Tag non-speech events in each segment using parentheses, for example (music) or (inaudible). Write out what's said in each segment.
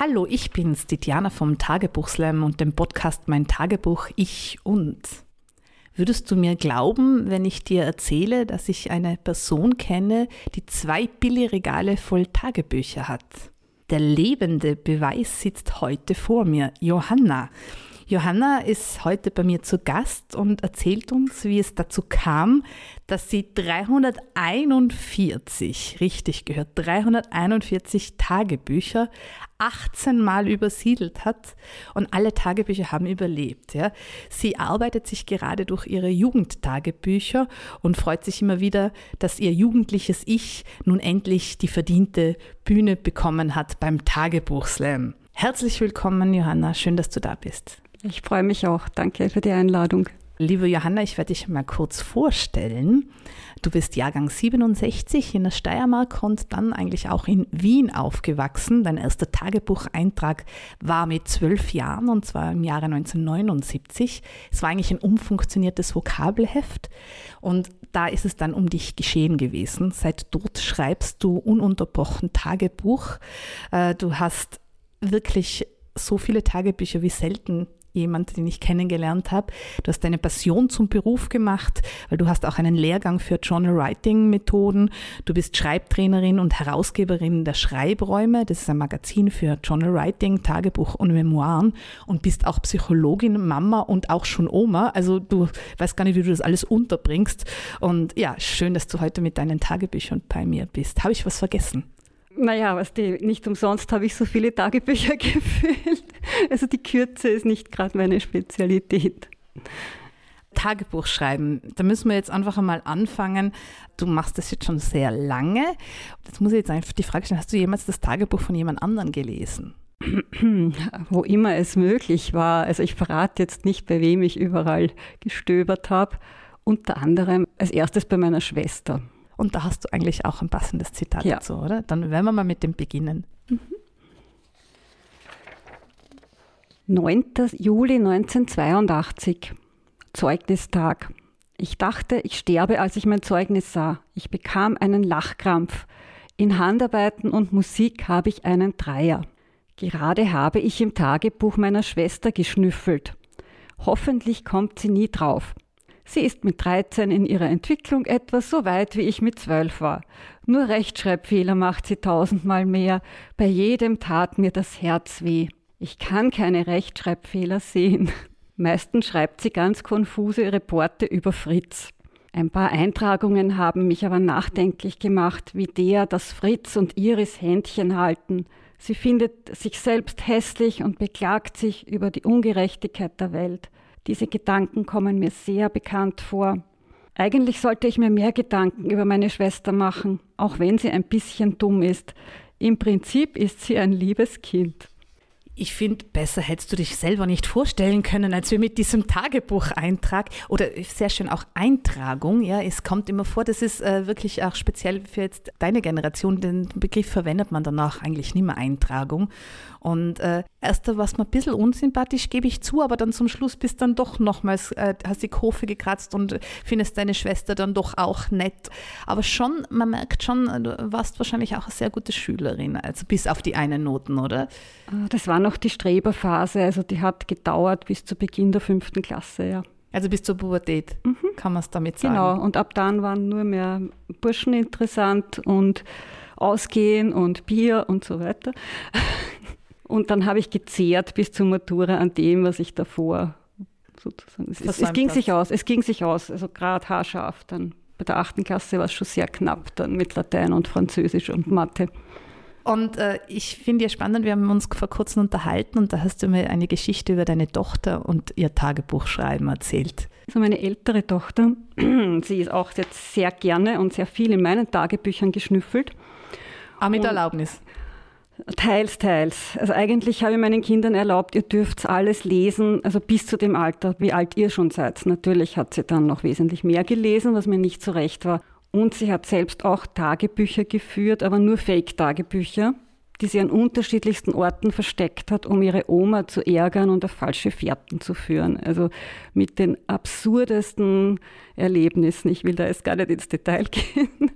Hallo, ich bin's, die Diana vom Tagebuchslam und dem Podcast Mein Tagebuch Ich und. Würdest du mir glauben, wenn ich dir erzähle, dass ich eine Person kenne, die zwei Billigregale voll Tagebücher hat? Der lebende Beweis sitzt heute vor mir, Johanna. Johanna ist heute bei mir zu Gast und erzählt uns, wie es dazu kam, dass sie 341, richtig gehört, 341 Tagebücher 18 Mal übersiedelt hat und alle Tagebücher haben überlebt. Ja. Sie arbeitet sich gerade durch ihre Jugendtagebücher und freut sich immer wieder, dass ihr jugendliches Ich nun endlich die verdiente Bühne bekommen hat beim Tagebuchslam. Herzlich willkommen, Johanna. Schön, dass du da bist. Ich freue mich auch. Danke für die Einladung. Liebe Johanna, ich werde dich mal kurz vorstellen. Du bist Jahrgang 67 in der Steiermark und dann eigentlich auch in Wien aufgewachsen. Dein erster Tagebucheintrag war mit zwölf Jahren und zwar im Jahre 1979. Es war eigentlich ein umfunktioniertes Vokabelheft und da ist es dann um dich geschehen gewesen. Seit dort schreibst du ununterbrochen Tagebuch. Äh, du hast wirklich so viele Tagebücher wie selten jemand, den ich kennengelernt habe. Du hast deine Passion zum Beruf gemacht, weil du hast auch einen Lehrgang für Journal Writing Methoden. Du bist Schreibtrainerin und Herausgeberin der Schreibräume. Das ist ein Magazin für Journal Writing, Tagebuch und Memoiren und bist auch Psychologin, Mama und auch schon Oma. Also du weißt gar nicht, wie du das alles unterbringst. Und ja, schön, dass du heute mit deinen Tagebüchern bei mir bist. Habe ich was vergessen? Naja, was die, nicht umsonst habe ich so viele Tagebücher (laughs) gefüllt. Also die Kürze ist nicht gerade meine Spezialität. Tagebuch schreiben, da müssen wir jetzt einfach einmal anfangen. Du machst das jetzt schon sehr lange. Jetzt muss ich jetzt einfach die Frage stellen, hast du jemals das Tagebuch von jemand anderem gelesen? (clears throat) Wo immer es möglich war. Also ich verrate jetzt nicht, bei wem ich überall gestöbert habe. Unter anderem als erstes bei meiner Schwester. Und da hast du eigentlich auch ein passendes Zitat ja. dazu, oder? Dann werden wir mal mit dem beginnen. Mhm. 9. Juli 1982, Zeugnistag. Ich dachte, ich sterbe, als ich mein Zeugnis sah. Ich bekam einen Lachkrampf. In Handarbeiten und Musik habe ich einen Dreier. Gerade habe ich im Tagebuch meiner Schwester geschnüffelt. Hoffentlich kommt sie nie drauf. Sie ist mit 13 in ihrer Entwicklung etwas so weit, wie ich mit 12 war. Nur Rechtschreibfehler macht sie tausendmal mehr. Bei jedem tat mir das Herz weh. Ich kann keine Rechtschreibfehler sehen. (laughs) Meistens schreibt sie ganz konfuse Reporte über Fritz. Ein paar Eintragungen haben mich aber nachdenklich gemacht, wie der, dass Fritz und Iris Händchen halten. Sie findet sich selbst hässlich und beklagt sich über die Ungerechtigkeit der Welt. Diese Gedanken kommen mir sehr bekannt vor. Eigentlich sollte ich mir mehr Gedanken über meine Schwester machen, auch wenn sie ein bisschen dumm ist. Im Prinzip ist sie ein liebes Kind. Ich finde, besser hättest du dich selber nicht vorstellen können, als wir mit diesem Tagebucheintrag oder sehr schön auch Eintragung. Ja, es kommt immer vor, das ist äh, wirklich auch speziell für jetzt deine Generation. Den Begriff verwendet man danach eigentlich nicht mehr Eintragung. Und äh, erst es mir ein bisschen unsympathisch, gebe ich zu, aber dann zum Schluss bist dann doch nochmals, äh, hast die Kurve gekratzt und findest deine Schwester dann doch auch nett. Aber schon, man merkt schon, du warst wahrscheinlich auch eine sehr gute Schülerin, also bis auf die einen Noten, oder? Ah, das war die Streberphase, also die hat gedauert bis zu Beginn der fünften Klasse, ja. Also bis zur Pubertät, mhm. kann man es damit sagen. Genau, und ab dann waren nur mehr Burschen interessant und Ausgehen und Bier und so weiter. (laughs) Und dann habe ich gezehrt bis zur Matura an dem, was ich davor sozusagen. Es, es, ging sich aus, es ging sich aus, also gerade haarscharf. Dann bei der achten Klasse war es schon sehr knapp dann mit Latein und Französisch und Mathe. Und äh, ich finde ja spannend, wir haben uns vor kurzem unterhalten und da hast du mir eine Geschichte über deine Tochter und ihr Tagebuchschreiben erzählt. Also meine ältere Tochter, (clears throat) sie ist auch jetzt sehr gerne und sehr viel in meinen Tagebüchern geschnüffelt. Ah, mit und, Erlaubnis? Teils, teils. Also eigentlich habe ich meinen Kindern erlaubt, ihr dürft alles lesen, also bis zu dem Alter, wie alt ihr schon seid. Natürlich hat sie dann noch wesentlich mehr gelesen, was mir nicht so recht war. Und sie hat selbst auch Tagebücher geführt, aber nur Fake-Tagebücher, die sie an unterschiedlichsten Orten versteckt hat, um ihre Oma zu ärgern und auf falsche Fährten zu führen. Also mit den absurdesten Erlebnissen. Ich will da jetzt gar nicht ins Detail (laughs) gehen.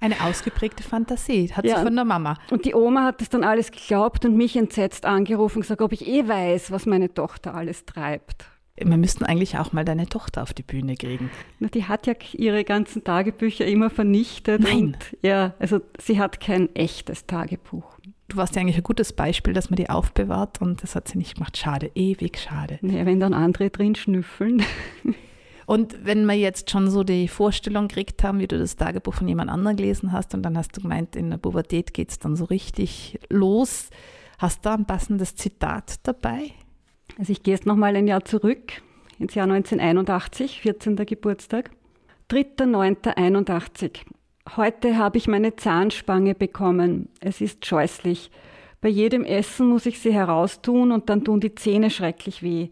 Eine ausgeprägte Fantasie, hat ja. sie von der Mama. Und die Oma hat das dann alles geglaubt und mich entsetzt angerufen und gesagt, ob ich eh weiß, was meine Tochter alles treibt. Wir müssten eigentlich auch mal deine Tochter auf die Bühne kriegen. Na, die hat ja ihre ganzen Tagebücher immer vernichtet. Nein. Und, ja, also sie hat kein echtes Tagebuch. Du warst ja eigentlich ein gutes Beispiel, dass man die aufbewahrt und das hat sie nicht gemacht. Schade, ewig schade. Naja, wenn dann andere drin schnüffeln. (laughs) Und wenn wir jetzt schon so die Vorstellung gekriegt haben, wie du das Tagebuch von jemand anderem gelesen hast und dann hast du gemeint, in der Pubertät geht es dann so richtig los, hast du da ein passendes Zitat dabei? Also ich gehe jetzt nochmal ein Jahr zurück, ins Jahr 1981, 14. Geburtstag. 3.9.81. Heute habe ich meine Zahnspange bekommen. Es ist scheußlich. Bei jedem Essen muss ich sie heraustun und dann tun die Zähne schrecklich weh.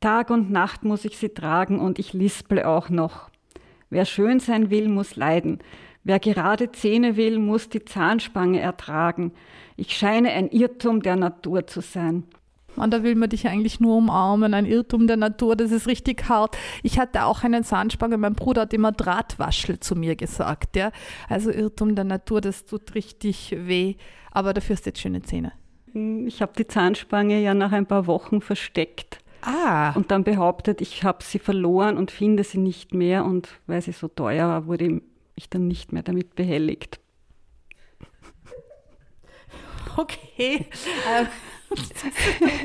Tag und Nacht muss ich sie tragen und ich lisple auch noch. Wer schön sein will, muss leiden. Wer gerade Zähne will, muss die Zahnspange ertragen. Ich scheine ein Irrtum der Natur zu sein. Und da will man dich eigentlich nur umarmen, ein Irrtum der Natur, das ist richtig hart. Ich hatte auch eine Zahnspange, mein Bruder hat immer Drahtwaschel zu mir gesagt. Ja? Also Irrtum der Natur, das tut richtig weh, aber dafür hast du jetzt schöne Zähne. Ich habe die Zahnspange ja nach ein paar Wochen versteckt. Ah. Und dann behauptet, ich habe sie verloren und finde sie nicht mehr. Und weil sie so teuer war, wurde ich dann nicht mehr damit behelligt. (laughs) Okay.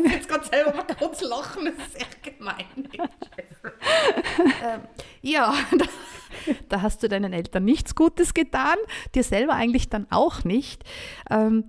Jetzt gerade selber mal kurz lachen, das ist echt gemein. ähm, ja, (laughs) da, da, hast du deinen Eltern nichts Gutes getan, dir selber eigentlich dann auch nicht. Ähm,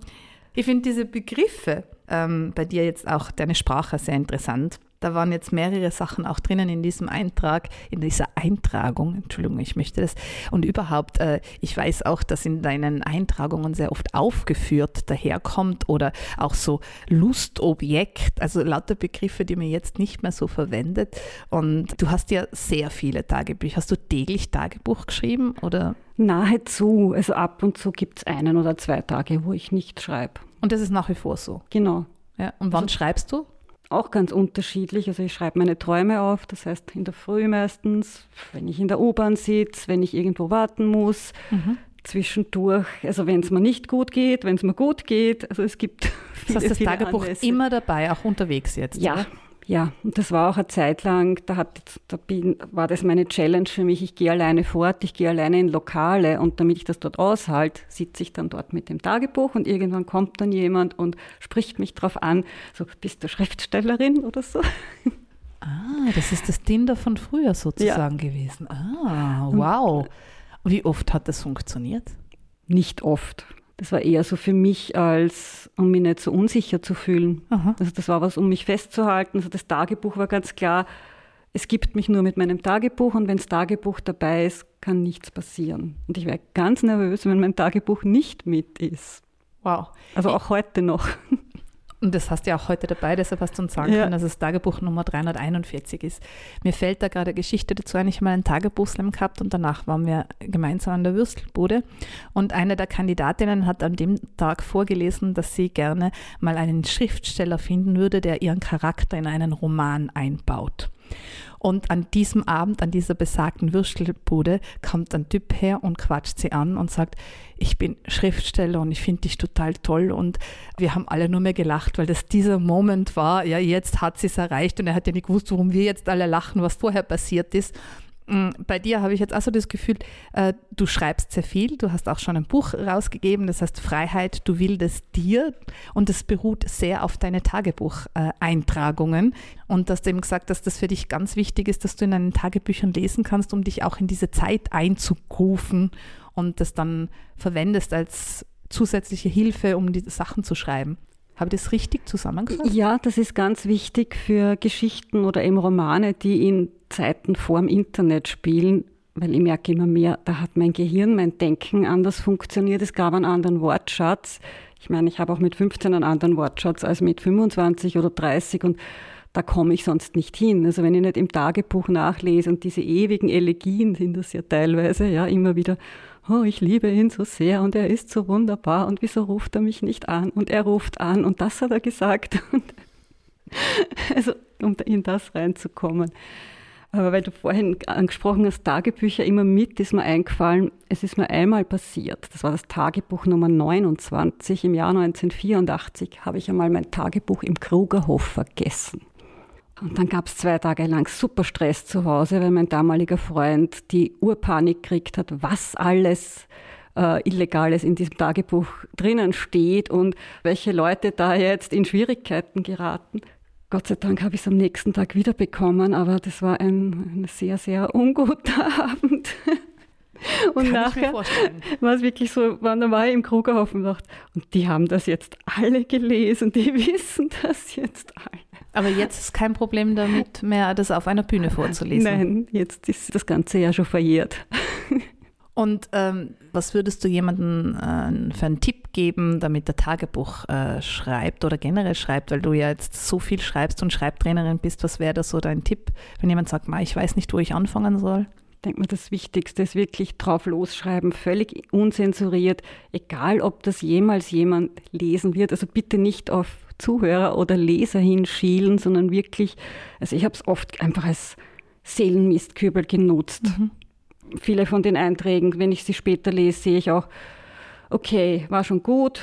ich finde diese Begriffe, ähm, bei dir jetzt auch deine Sprache sehr interessant. Da waren jetzt mehrere Sachen auch drinnen in diesem Eintrag, in dieser Eintragung. Entschuldigung, ich möchte das. Und überhaupt, äh, ich weiß auch, dass in deinen Eintragungen sehr oft aufgeführt daherkommt oder auch so Lustobjekt, also lauter Begriffe, die man jetzt nicht mehr so verwendet. Und du hast ja sehr viele Tagebücher. Hast du täglich Tagebuch geschrieben oder? Nahezu. Also ab und zu gibt es einen oder zwei Tage, wo ich nicht schreibe. Und das ist nach wie vor so? Genau. Ja. Und wann also, schreibst du? Auch ganz unterschiedlich. Also ich schreibe meine Träume auf, das heißt in der Früh meistens, wenn ich in der U-Bahn sitze, wenn ich irgendwo warten muss, mhm. zwischendurch, also wenn es mir nicht gut geht, wenn es mir gut geht. Also es gibt. Das heißt, das Tagebuch Anlässe. immer dabei, auch unterwegs jetzt. Ja, oder? Ja, und das war auch eine Zeit lang, da, hat, da bin, war das meine Challenge für mich. Ich gehe alleine fort, ich gehe alleine in Lokale und damit ich das dort aushalte, sitze ich dann dort mit dem Tagebuch und irgendwann kommt dann jemand und spricht mich drauf an, so, bist du Schriftstellerin oder so? Ah, das ist das Tinder von früher sozusagen ja. gewesen. Ah, wow. Wie oft hat das funktioniert? Nicht oft. Das war eher so für mich, als um mich nicht so unsicher zu fühlen. Aha. Also das war was, um mich festzuhalten. Also das Tagebuch war ganz klar, es gibt mich nur mit meinem Tagebuch und wenn das Tagebuch dabei ist, kann nichts passieren. Und ich wäre ganz nervös, wenn mein Tagebuch nicht mit ist. Wow. Also auch heute noch. Und das hast du ja auch heute dabei, deshalb hast du uns sagen ja. können, dass es Tagebuch Nummer 341 ist. Mir fällt da gerade eine Geschichte dazu ein. Ich habe mal einen Tagebuchslam gehabt und danach waren wir gemeinsam an der Würstelbude. Und eine der Kandidatinnen hat an dem Tag vorgelesen, dass sie gerne mal einen Schriftsteller finden würde, der ihren Charakter in einen Roman einbaut. Und an diesem Abend, an dieser besagten Würstelbude, kommt ein Typ her und quatscht sie an und sagt, ich bin Schriftsteller und ich finde dich total toll. Und wir haben alle nur mehr gelacht, weil das dieser Moment war, ja, jetzt hat sie es erreicht und er hat ja nicht gewusst, warum wir jetzt alle lachen, was vorher passiert ist. Mm, bei dir habe ich jetzt also das Gefühl, äh, du schreibst sehr viel, du hast auch schon ein Buch rausgegeben, das heißt Freiheit, du willst dir und es beruht sehr auf deine Tagebucheintragungen und du eben gesagt hast, dass das für dich ganz wichtig ist, dass du in deinen Tagebüchern lesen kannst, um dich auch in diese Zeit einzurufen und das dann verwendest als zusätzliche Hilfe, um die Sachen zu schreiben. Habe ich das richtig zusammengefasst? Ja, das ist ganz wichtig für Geschichten oder eben Romane, die in Zeiten vor dem Internet spielen, weil ich merke immer mehr, da hat mein Gehirn, mein Denken anders funktioniert. Es gab einen anderen Wortschatz. Ich meine, ich habe auch mit 15 einen anderen Wortschatz als mit 25 oder 30 und da komme ich sonst nicht hin. Also wenn ich nicht im Tagebuch nachlese und diese ewigen Elegien sind das ja teilweise, ja, immer wieder, oh, ich liebe ihn so sehr und er ist so wunderbar und wieso ruft er mich nicht an und er ruft an und das hat er gesagt. (laughs) also um in das reinzukommen. Aber weil du vorhin angesprochen hast, Tagebücher immer mit, ist mir eingefallen, es ist mir einmal passiert. Das war das Tagebuch Nummer 29 im Jahr 1984, habe ich einmal mein Tagebuch im Krugerhof vergessen. Und dann gab es zwei Tage lang super Stress zu Hause, weil mein damaliger Freund die Urpanik gekriegt hat, was alles äh, Illegales in diesem Tagebuch drinnen steht und welche Leute da jetzt in Schwierigkeiten geraten. Gott sei Dank habe ich es am nächsten Tag wiederbekommen, aber das war ein, ein sehr, sehr unguter (laughs) Abend. Und Kann nachher war es wirklich so, dann war ich im Krugerhof und dachte, und die haben das jetzt alle gelesen, die (laughs) wissen das jetzt alle. Aber jetzt ist kein Problem damit mehr, das auf einer Bühne vorzulesen. Nein, jetzt ist das Ganze ja schon verjährt. (laughs) Und ähm, was würdest du jemandem äh, für einen Tipp geben, damit er Tagebuch äh, schreibt oder generell schreibt, weil du ja jetzt so viel schreibst und Schreibtrainerin bist? Was wäre da so dein Tipp, wenn jemand sagt, ich weiß nicht, wo ich anfangen soll? Ich denke mir, das Wichtigste ist wirklich drauf losschreiben, völlig unzensuriert, egal ob das jemals jemand lesen wird. Also bitte nicht auf Zuhörer oder Leser hinschielen, sondern wirklich, also ich habe es oft einfach als Seelenmistkübel genutzt. Mhm. Viele von den Einträgen, wenn ich sie später lese, sehe ich auch, okay, war schon gut,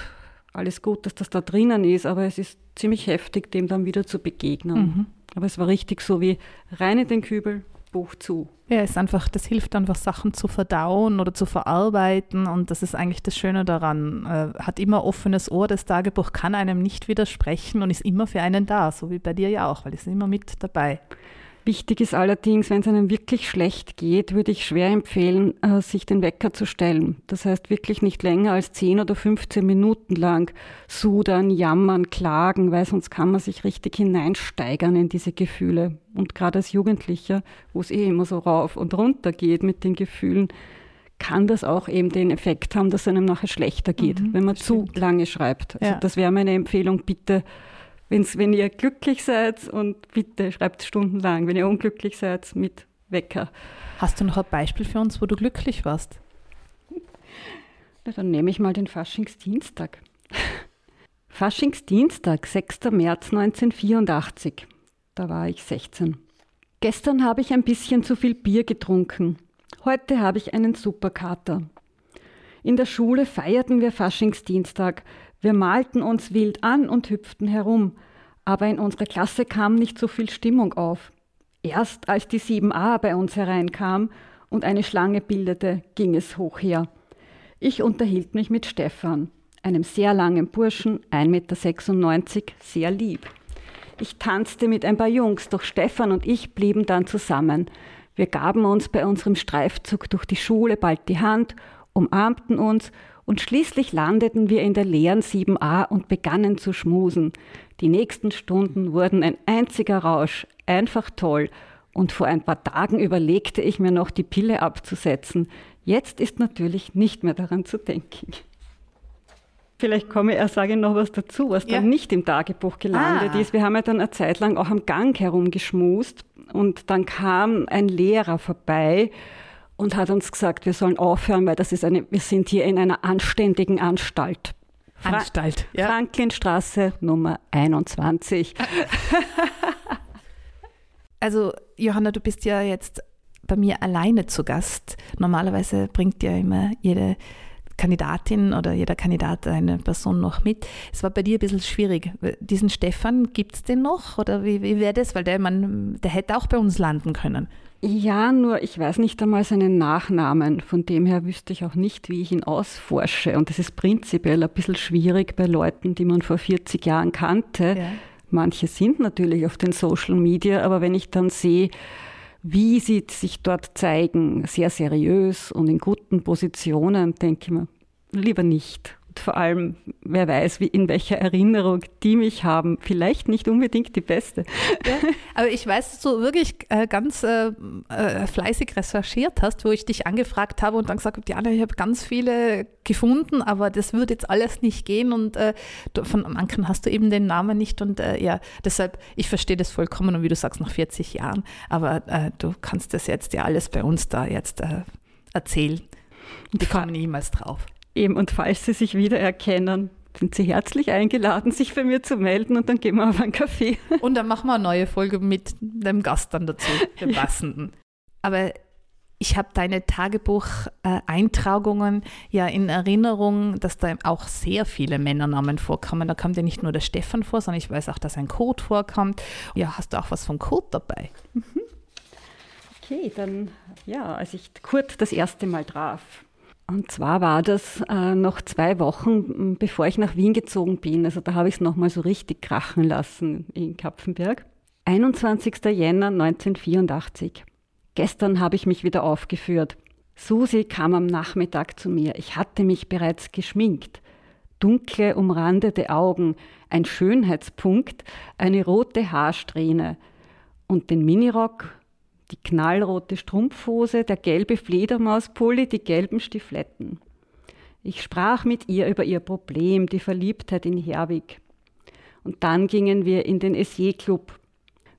alles gut, dass das da drinnen ist, aber es ist ziemlich heftig, dem dann wieder zu begegnen. Mhm. Aber es war richtig so wie rein in den Kübel, Buch zu. Ja, ist einfach, das hilft einfach Sachen zu verdauen oder zu verarbeiten und das ist eigentlich das Schöne daran. Äh, hat immer offenes Ohr, das Tagebuch kann einem nicht widersprechen und ist immer für einen da, so wie bei dir ja auch, weil es ist immer mit dabei. Wichtig ist allerdings, wenn es einem wirklich schlecht geht, würde ich schwer empfehlen, äh, sich den Wecker zu stellen. Das heißt wirklich nicht länger als 10 oder 15 Minuten lang sudern, jammern, klagen, weil sonst kann man sich richtig hineinsteigern in diese Gefühle. Und gerade als Jugendlicher, wo es eh immer so rauf und runter geht mit den Gefühlen, kann das auch eben den Effekt haben, dass es einem nachher schlechter geht, mhm, wenn man zu lange schreibt. Also ja. das wäre meine Empfehlung, bitte Wenn's, wenn ihr glücklich seid und bitte schreibt stundenlang, wenn ihr unglücklich seid, mit Wecker. Hast du noch ein Beispiel für uns, wo du glücklich warst? Na, dann nehme ich mal den Faschingsdienstag. (laughs) Faschingsdienstag, 6. März 1984. Da war ich 16. Gestern habe ich ein bisschen zu viel Bier getrunken. Heute habe ich einen Superkater. In der Schule feierten wir Faschingsdienstag. Wir malten uns wild an und hüpften herum, aber in unserer Klasse kam nicht so viel Stimmung auf. Erst als die 7a bei uns hereinkam und eine Schlange bildete, ging es hoch her. Ich unterhielt mich mit Stefan, einem sehr langen Burschen, 1,96 Meter, sehr lieb. Ich tanzte mit ein paar Jungs, doch Stefan und ich blieben dann zusammen. Wir gaben uns bei unserem Streifzug durch die Schule bald die Hand, umarmten uns und schließlich landeten wir in der leeren 7a und begannen zu schmusen. Die nächsten Stunden wurden ein einziger Rausch, einfach toll. Und vor ein paar Tagen überlegte ich mir noch, die Pille abzusetzen. Jetzt ist natürlich nicht mehr daran zu denken. Vielleicht komme ich, sage noch was dazu, was ja. dann nicht im Tagebuch gelandet ah. ist. Wir haben ja dann eine Zeit lang auch am Gang herumgeschmust und dann kam ein Lehrer vorbei und hat uns gesagt, wir sollen aufhören, weil das ist eine, wir sind hier in einer anständigen Anstalt. Fra Anstalt, ja. Franklinstraße Nummer 21. (laughs) also, Johanna, du bist ja jetzt bei mir alleine zu Gast. Normalerweise bringt ja immer jede Kandidatin oder jeder Kandidat eine Person noch mit. Es war bei dir ein bisschen schwierig. Diesen Stefan, gibt es den noch? Oder wie, wie wäre das? Weil der, man, der hätte auch bei uns landen können. Ja, nur ich weiß nicht einmal seinen Nachnamen. Von dem her wüsste ich auch nicht, wie ich ihn ausforsche. Und das ist prinzipiell ein bisschen schwierig bei Leuten, die man vor 40 Jahren kannte. Ja. Manche sind natürlich auf den Social Media, aber wenn ich dann sehe, wie sie sich dort zeigen, sehr seriös und in guten Positionen, denke ich mir, lieber nicht. Vor allem, wer weiß, wie in welcher Erinnerung die mich haben. Vielleicht nicht unbedingt die beste. Ja, aber ich weiß, dass du wirklich äh, ganz äh, äh, fleißig recherchiert hast, wo ich dich angefragt habe und dann gesagt habe, Diana, ich habe ganz viele gefunden, aber das würde jetzt alles nicht gehen und äh, du, von manchen hast du eben den Namen nicht und äh, ja, deshalb, ich verstehe das vollkommen und wie du sagst, nach 40 Jahren, aber du kannst das jetzt ja alles bei uns da jetzt erzählen. Die kommen niemals drauf. Eben, und falls Sie sich wiedererkennen, sind Sie herzlich eingeladen, sich bei mir zu melden und dann gehen wir auf einen Kaffee. (laughs) Und dann machen wir eine neue Folge mit dem Gast dann dazu, dem passenden. Aber ich habe deine Tagebucheintragungen ja in Erinnerung, dass da auch sehr viele Männernamen vorkommen. Da kommt ja nicht nur der Stefan vor, sondern ich weiß auch, dass ein Code vorkommt. Ja, hast du auch was von Code dabei? Mhm. Okay, dann ja, als ich Kurt das erste Mal traf, und zwar war das äh, noch zwei Wochen, bevor ich nach Wien gezogen bin. Also da habe ich es nochmal so richtig krachen lassen in Kapfenberg. 21. Jänner 1984. Gestern habe ich mich wieder aufgeführt. Susi kam am Nachmittag zu mir. Ich hatte mich bereits geschminkt. Dunkle, umrandete Augen, ein Schönheitspunkt, eine rote Haarsträhne und den Minirock die knallrote Strumpfhose, der gelbe Fledermauspulli, die gelben Stifletten. Ich sprach mit ihr über ihr Problem, die Verliebtheit in Herwig. Und dann gingen wir in den Essier-Club.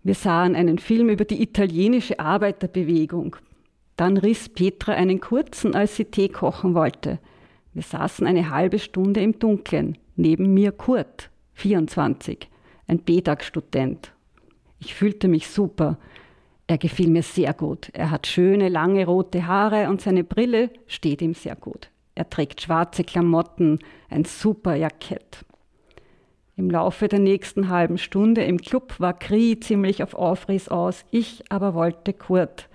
Wir sahen einen Film über die italienische Arbeiterbewegung. Dann riss Petra einen kurzen, als sie Tee kochen wollte. Wir saßen eine halbe Stunde im Dunkeln. Neben mir Kurt, 24, ein BEDAG-Student. Ich fühlte mich super. Er gefiel mir sehr gut. Er hat schöne, lange rote Haare und seine Brille steht ihm sehr gut. Er trägt schwarze Klamotten, ein super Jackett. Im Laufe der nächsten halben Stunde im Club war Kri ziemlich auf Aufriss aus, ich aber wollte Kurt.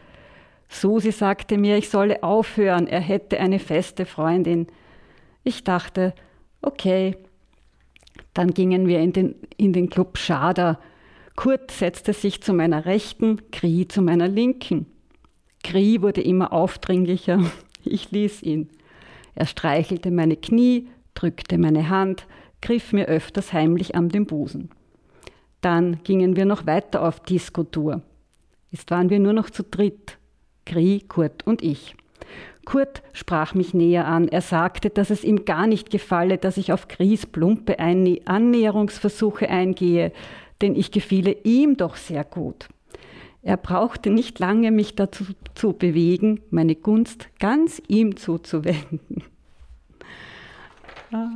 Susi sagte mir, ich solle aufhören, er hätte eine feste Freundin. Ich dachte, okay. Dann gingen wir in den, in den Club Schader, Kurt setzte sich zu meiner Rechten, Kri zu meiner Linken. Kri wurde immer aufdringlicher. (laughs) Ich ließ ihn. Er streichelte meine Knie, drückte meine Hand, griff mir öfters heimlich an den Busen. Dann gingen wir noch weiter auf Diskotour. Jetzt waren wir nur noch zu dritt. Kri, Kurt und ich. Kurt sprach mich näher an. Er sagte, dass es ihm gar nicht gefalle, dass ich auf Kris plumpe Annäherungsversuche eingehe, denn ich gefiele ihm doch sehr gut. Er brauchte nicht lange, mich dazu zu bewegen, meine Gunst ganz ihm zuzuwenden. Ah,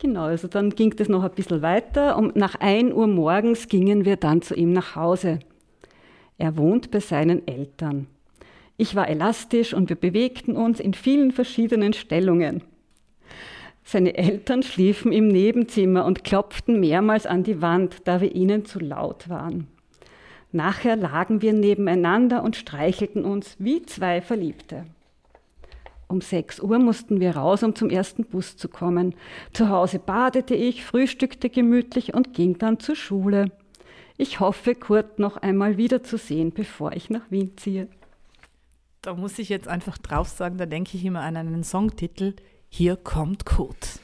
genau, also dann ging es noch ein bisschen weiter und nach 1 Uhr morgens gingen wir dann zu ihm nach Hause. Er wohnt bei seinen Eltern. Ich war elastisch und wir bewegten uns in vielen verschiedenen Stellungen. Seine Eltern schliefen im Nebenzimmer und klopften mehrmals an die Wand, da wir ihnen zu laut waren. Nachher lagen wir nebeneinander und streichelten uns wie zwei Verliebte. Um sechs Uhr mussten wir raus, um zum ersten Bus zu kommen. Zu Hause badete ich, frühstückte gemütlich und ging dann zur Schule. Ich hoffe, Kurt noch einmal wiederzusehen, bevor ich nach Wien ziehe. Da muss ich jetzt einfach drauf sagen, da denke ich immer an einen Songtitel hier kommt Kurt.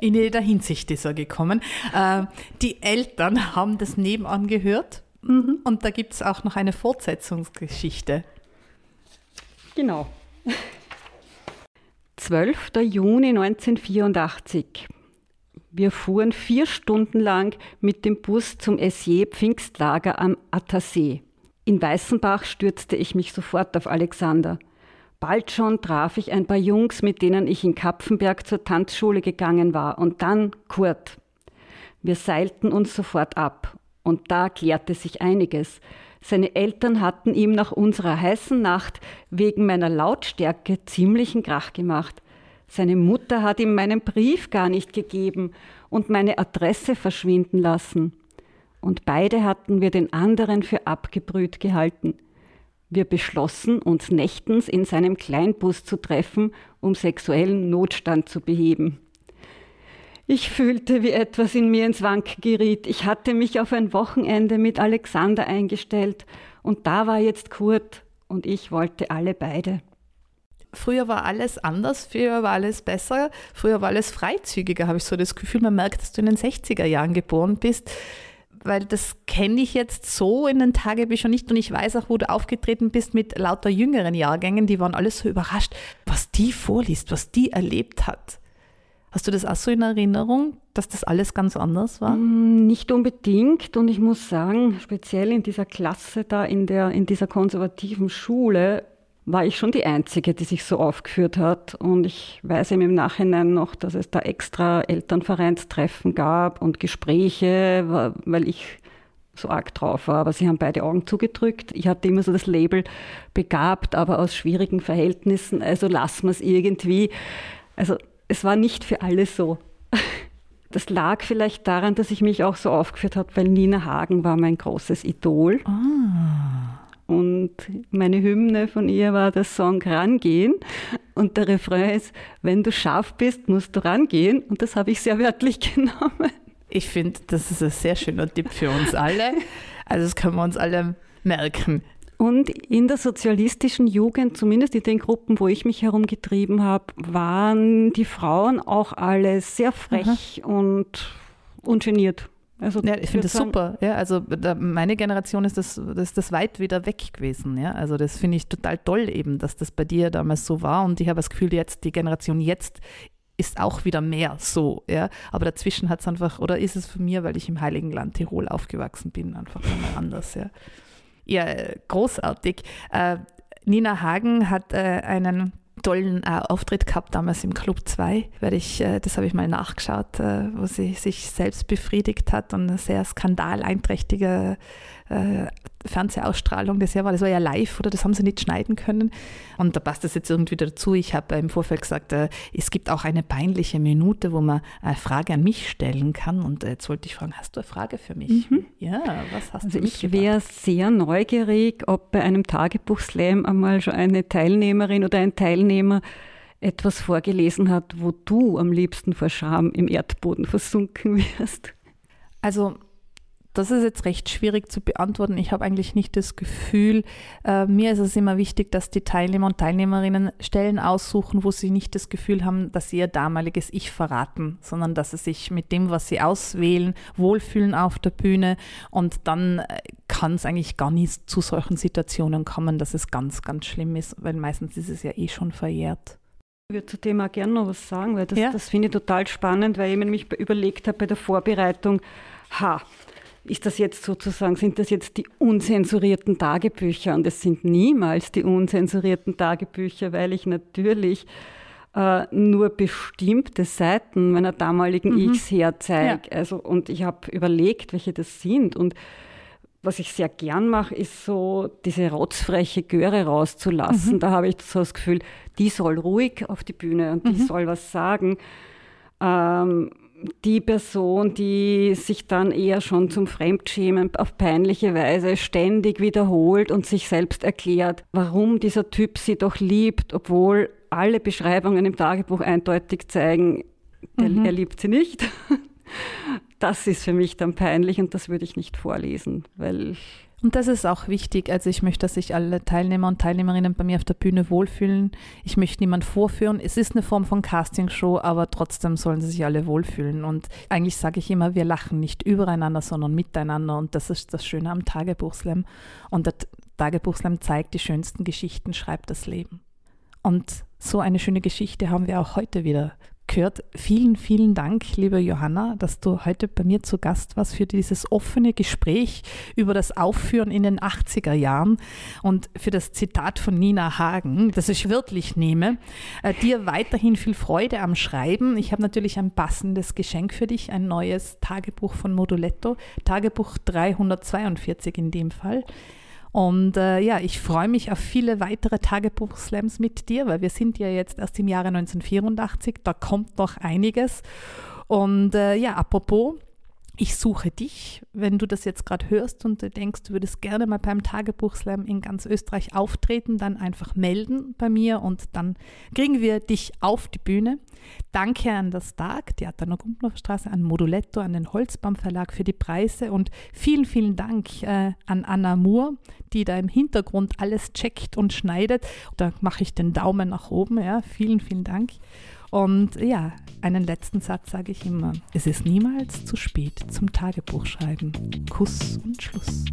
In jeder Hinsicht ist er gekommen. Äh, die Eltern haben das nebenan gehört mhm. und da gibt es auch noch eine Fortsetzungsgeschichte. Genau. 12. Juni 1984. Wir fuhren vier Stunden lang mit dem Bus zum Essier Pfingstlager am Attersee. In Weißenbach stürzte ich mich sofort auf Alexander. Bald schon traf ich ein paar Jungs, mit denen ich in Kapfenberg zur Tanzschule gegangen war, und dann Kurt. Wir seilten uns sofort ab, und da klärte sich einiges. Seine Eltern hatten ihm nach unserer heißen Nacht wegen meiner Lautstärke ziemlichen Krach gemacht. Seine Mutter hat ihm meinen Brief gar nicht gegeben und meine Adresse verschwinden lassen. Und beide hatten wir den anderen für abgebrüht gehalten. Wir beschlossen, uns nächtens in seinem Kleinbus zu treffen, um sexuellen Notstand zu beheben. Ich fühlte, wie etwas in mir ins Wanken geriet. Ich hatte mich auf ein Wochenende mit Alexander eingestellt und da war jetzt Kurt und ich wollte alle beide. früher war alles anders, früher war alles besser, früher war alles freizügiger, habe ich so das Gefühl. Man merkt, dass du in den 60er Jahren geboren bist, weil das kenne ich jetzt so in den Tagebüchern nicht und ich weiß auch, wo du aufgetreten bist mit lauter jüngeren Jahrgängen, die waren alles so überrascht, was die vorliest, was die erlebt hat. Hast du das auch so in Erinnerung, dass das alles ganz anders war? Mm, nicht unbedingt. Und ich muss sagen, speziell in dieser Klasse da, in, der, in dieser konservativen Schule, war ich schon die Einzige, die sich so aufgeführt hat. Und ich weiß eben im Nachhinein noch, dass es da extra Elternvereinstreffen gab und Gespräche, weil ich so arg drauf war. Aber sie haben beide Augen zugedrückt. Ich hatte immer so das Label begabt, aber aus schwierigen Verhältnissen. Also lassen wir es irgendwie. Also es war nicht für alle so. (laughs) Das lag vielleicht daran, dass ich mich auch so aufgeführt habe, weil Nina Hagen war mein großes Idol. Ah. Und meine Hymne von ihr war der Song Rangehen. Und der Refrain ist, wenn du scharf bist, musst du rangehen. Und das habe ich sehr wörtlich (laughs) genommen. Ich finde, das ist ein sehr schöner Tipp für uns alle. Also das können wir uns alle merken. Und in der sozialistischen Jugend, zumindest in den Gruppen, wo ich mich herumgetrieben habe, waren die Frauen auch alle sehr frech Aha. und ungeniert. Also ja, ich finde das super. Ja, also da, meine Generation ist das, das, das weit wieder weg gewesen. Ja? Also das finde ich total toll eben, dass das bei dir damals so war. Und ich habe das Gefühl, jetzt die Generation jetzt ist auch wieder mehr so. Ja? Aber dazwischen hat es einfach, oder ist es von mir, weil ich im Heiligen Land Tirol aufgewachsen bin, einfach mal anders. Ja ja, großartig. Äh, Nina Hagen hat äh, einen tollen äh, Auftritt gehabt damals im Club 2, weil ich, äh, das habe ich mal nachgeschaut, äh, wo sie sich selbst befriedigt hat und eine sehr skandaleinträchtige äh, Fernsehausstrahlung das Jahr war. Das war ja live, oder? Das haben sie nicht schneiden können. Und da passt das jetzt irgendwie dazu. Ich habe im Vorfeld gesagt, äh, es gibt auch eine peinliche Minute, wo man eine Frage an mich stellen kann. Und jetzt wollte ich fragen, hast du eine Frage für mich? Mhm. Ja, was hast also du Ich wäre sehr neugierig, ob bei einem Tagebuch-Slam einmal schon eine Teilnehmerin oder ein Teilnehmer etwas vorgelesen hat, wo du am liebsten vor Scham im Erdboden versunken wirst. Also das ist jetzt recht schwierig zu beantworten. Ich habe eigentlich nicht das Gefühl, äh, mir ist es immer wichtig, dass die Teilnehmer und Teilnehmerinnen Stellen aussuchen, wo sie nicht das Gefühl haben, dass sie ihr damaliges Ich verraten, sondern dass sie sich mit dem, was sie auswählen, wohlfühlen auf der Bühne und dann äh, kann es eigentlich gar nicht zu solchen Situationen kommen, dass es ganz, ganz schlimm ist, weil meistens ist es ja eh schon verjährt. Ich würde zu dem auch gerne noch was sagen, weil das, ja? das finde ich total spannend, weil ich mir nämlich überlegt habe bei der Vorbereitung, ha, ist das jetzt sozusagen, sind das jetzt die unzensurierten Tagebücher? Und es sind niemals die unzensurierten Tagebücher, weil ich natürlich äh, nur bestimmte Seiten meiner damaligen mhm. Ichs herzeige. Ja. Also, und ich habe überlegt, welche das sind. Und was ich sehr gern mache, ist so diese rotzfreche Göre rauszulassen. Mhm. Da habe ich so das Gefühl, die soll ruhig auf die Bühne und die mhm. soll was sagen. Ähm, die Person, die sich dann eher schon zum Fremdschämen auf peinliche Weise ständig wiederholt und sich selbst erklärt, warum dieser Typ sie doch liebt, obwohl alle Beschreibungen im Tagebuch eindeutig zeigen, mhm. er liebt sie nicht. (laughs) Das ist für mich dann peinlich und das würde ich nicht vorlesen, weil und das ist auch wichtig. Also ich möchte, dass sich alle Teilnehmer und Teilnehmerinnen bei mir auf der Bühne wohlfühlen. Ich möchte niemand vorführen. Es ist eine Form von Castingshow, aber trotzdem sollen sie sich alle wohlfühlen. Und eigentlich sage ich immer, wir lachen nicht übereinander, sondern miteinander. Und das ist das Schöne am Tagebuchslam. Und der Tagebuchslam zeigt die schönsten Geschichten, schreibt das Leben. Und so eine schöne Geschichte haben wir auch heute wieder gehört. Vielen, vielen Dank, liebe Johanna, dass du heute bei mir zu Gast warst für dieses offene Gespräch über das Aufführen in den 80er Jahren und für das Zitat von Nina Hagen, das ich wörtlich nehme. Äh, dir weiterhin viel Freude am Schreiben. Ich habe natürlich ein passendes Geschenk für dich, ein neues Tagebuch von Moduletto, Tagebuch 342 in dem Fall. Und äh, ja, ich freue mich auf viele weitere Tagebuchslams mit dir, weil wir sind ja jetzt erst im Jahre 1984, da kommt noch einiges. Und äh, ja, apropos, ich suche dich. Wenn du das jetzt gerade hörst und du denkst, du würdest gerne mal beim Tagebuchslam in ganz Österreich auftreten, dann einfach melden bei mir und dann kriegen wir dich auf die Bühne. Danke an das Tag, Theater Gumpendorfer Straße, an Moduletto, an den Holzbaum Verlag für die Preise und vielen, vielen Dank äh, an Anna Moore, die da im Hintergrund alles checkt und schneidet. Da mache ich den Daumen nach oben. Ja. Vielen, vielen Dank. Und ja, einen letzten Satz sage ich immer. Es ist niemals zu spät zum Tagebuchschreiben. Kuss und Schluss.